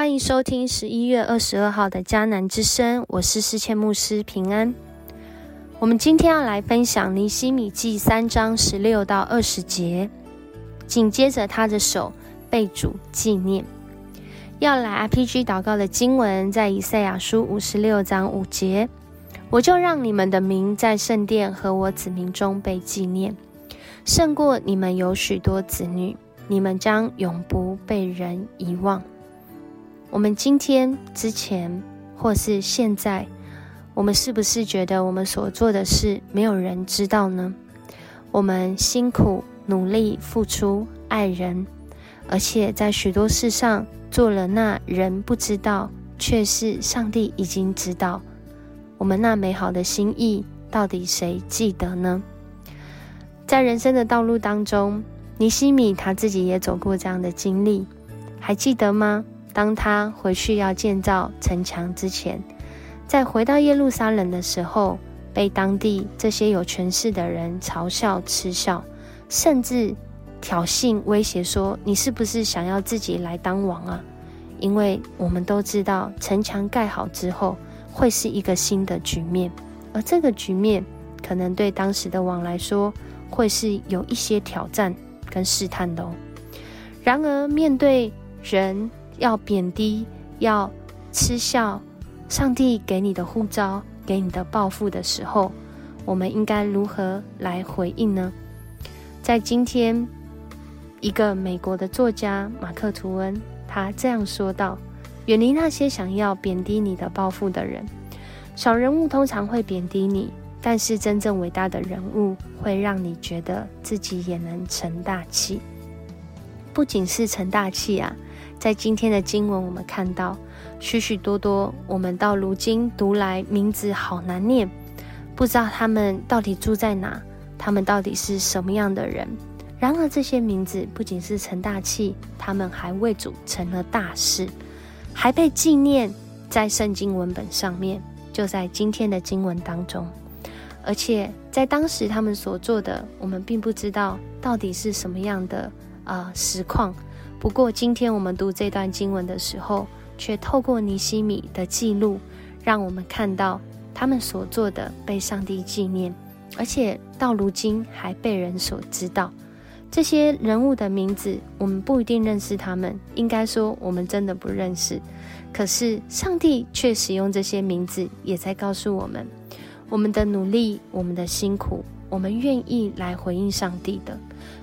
欢迎收听十一月二十二号的迦南之声，我是世谦牧师平安。我们今天要来分享尼西米记三章十六到二十节，紧接着他的手被主纪念。要来 RPG 祷告的经文在以赛亚书五十六章五节，我就让你们的名在圣殿和我子民中被纪念，胜过你们有许多子女，你们将永不被人遗忘。我们今天之前，或是现在，我们是不是觉得我们所做的事没有人知道呢？我们辛苦努力付出爱人，而且在许多事上做了那人不知道，却是上帝已经知道。我们那美好的心意，到底谁记得呢？在人生的道路当中，尼西米他自己也走过这样的经历，还记得吗？当他回去要建造城墙之前，在回到耶路撒冷的时候，被当地这些有权势的人嘲笑、嗤笑，甚至挑衅、威胁说：“你是不是想要自己来当王啊？”因为我们都知道，城墙盖好之后会是一个新的局面，而这个局面可能对当时的王来说会是有一些挑战跟试探的哦。然而，面对人，要贬低，要嗤笑，上帝给你的护照，给你的报复的时候，我们应该如何来回应呢？在今天，一个美国的作家马克·吐温，他这样说道：“远离那些想要贬低你的报复的人。小人物通常会贬低你，但是真正伟大的人物会让你觉得自己也能成大器。不仅是成大器啊。”在今天的经文，我们看到许许多多我们到如今读来名字好难念，不知道他们到底住在哪，他们到底是什么样的人。然而这些名字不仅是成大器，他们还为主成了大事，还被纪念在圣经文本上面，就在今天的经文当中。而且在当时他们所做的，我们并不知道到底是什么样的啊实况。不过，今天我们读这段经文的时候，却透过尼西米的记录，让我们看到他们所做的被上帝纪念，而且到如今还被人所知道。这些人物的名字，我们不一定认识他们，应该说我们真的不认识。可是上帝却使用这些名字，也在告诉我们：我们的努力，我们的辛苦，我们愿意来回应上帝的，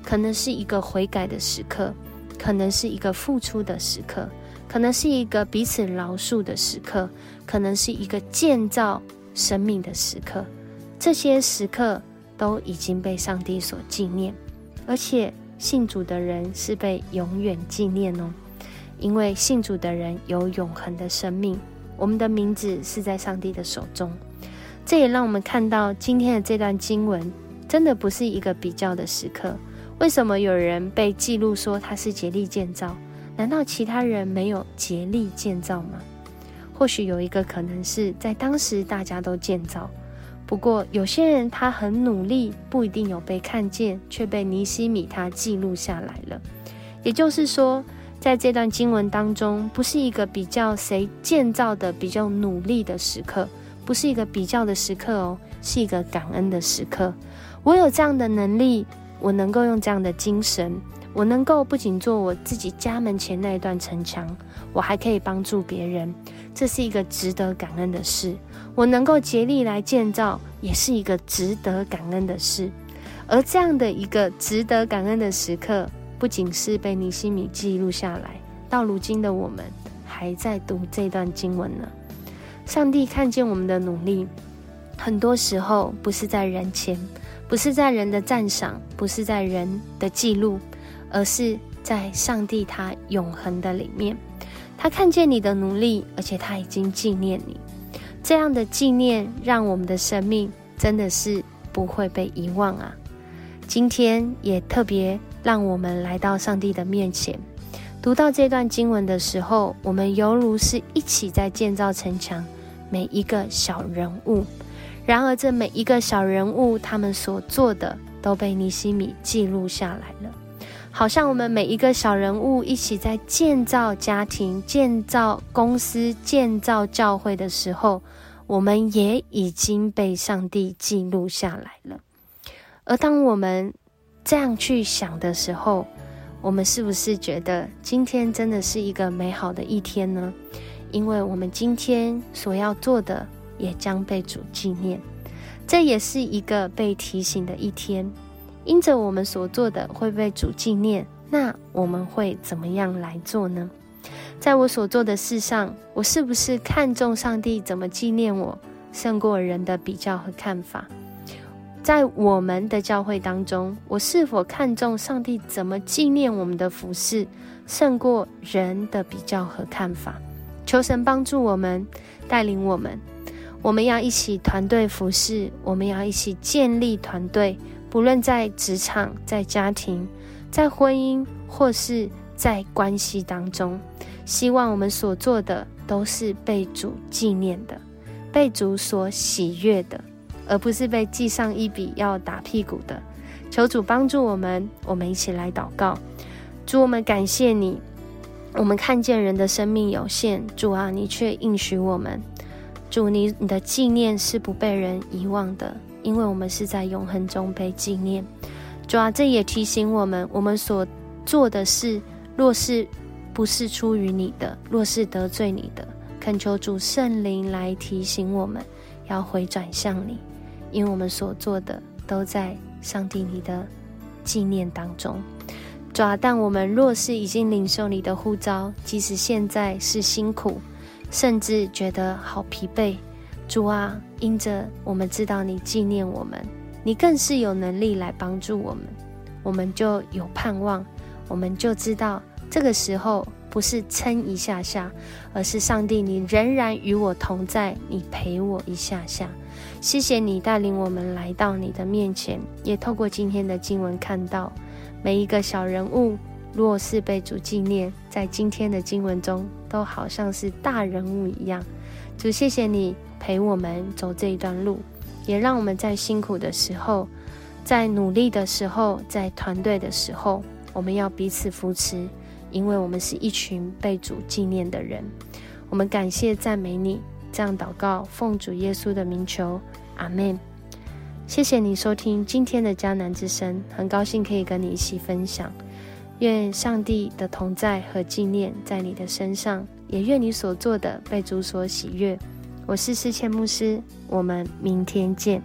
可能是一个悔改的时刻。可能是一个付出的时刻，可能是一个彼此饶恕的时刻，可能是一个建造生命的时刻。这些时刻都已经被上帝所纪念，而且信主的人是被永远纪念哦，因为信主的人有永恒的生命。我们的名字是在上帝的手中，这也让我们看到今天的这段经文，真的不是一个比较的时刻。为什么有人被记录说他是竭力建造？难道其他人没有竭力建造吗？或许有一个可能是在当时大家都建造，不过有些人他很努力，不一定有被看见，却被尼西米他记录下来了。也就是说，在这段经文当中，不是一个比较谁建造的比较努力的时刻，不是一个比较的时刻哦，是一个感恩的时刻。我有这样的能力。我能够用这样的精神，我能够不仅做我自己家门前那一段城墙，我还可以帮助别人，这是一个值得感恩的事。我能够竭力来建造，也是一个值得感恩的事。而这样的一个值得感恩的时刻，不仅是被尼西米记录下来，到如今的我们还在读这段经文呢。上帝看见我们的努力，很多时候不是在人前。不是在人的赞赏，不是在人的记录，而是在上帝他永恒的里面。他看见你的努力，而且他已经纪念你。这样的纪念，让我们的生命真的是不会被遗忘啊！今天也特别让我们来到上帝的面前，读到这段经文的时候，我们犹如是一起在建造城墙，每一个小人物。然而，这每一个小人物，他们所做的都被尼西米记录下来了。好像我们每一个小人物一起在建造家庭、建造公司、建造教会的时候，我们也已经被上帝记录下来了。而当我们这样去想的时候，我们是不是觉得今天真的是一个美好的一天呢？因为我们今天所要做的也将被主纪念，这也是一个被提醒的一天。因着我们所做的会被主纪念，那我们会怎么样来做呢？在我所做的事上，我是不是看重上帝怎么纪念我，胜过人的比较和看法？在我们的教会当中，我是否看重上帝怎么纪念我们的服饰，胜过人的比较和看法？求神帮助我们，带领我们。我们要一起团队服侍，我们要一起建立团队。不论在职场、在家庭、在婚姻，或是在关系当中，希望我们所做的都是被主纪念的，被主所喜悦的，而不是被记上一笔要打屁股的。求主帮助我们，我们一起来祷告。主，我们感谢你。我们看见人的生命有限，主啊，你却应许我们，主你你的纪念是不被人遗忘的，因为我们是在永恒中被纪念。主啊，这也提醒我们，我们所做的事，若是不是出于你的，若是得罪你的，恳求主圣灵来提醒我们，要回转向你，因为我们所做的都在上帝你的纪念当中。主啊，但我们若是已经领受你的呼召，即使现在是辛苦，甚至觉得好疲惫，主啊，因着我们知道你纪念我们，你更是有能力来帮助我们，我们就有盼望，我们就知道这个时候不是撑一下下，而是上帝你仍然与我同在，你陪我一下下。谢谢你带领我们来到你的面前，也透过今天的经文看到。每一个小人物，若是被主纪念，在今天的经文中，都好像是大人物一样。主，谢谢你陪我们走这一段路，也让我们在辛苦的时候，在努力的时候，在团队的时候，我们要彼此扶持，因为我们是一群被主纪念的人。我们感谢赞美你，这样祷告，奉主耶稣的名求，阿门。谢谢你收听今天的迦南之声，很高兴可以跟你一起分享。愿上帝的同在和纪念在你的身上，也愿你所做的被主所喜悦。我是思谦牧师，我们明天见。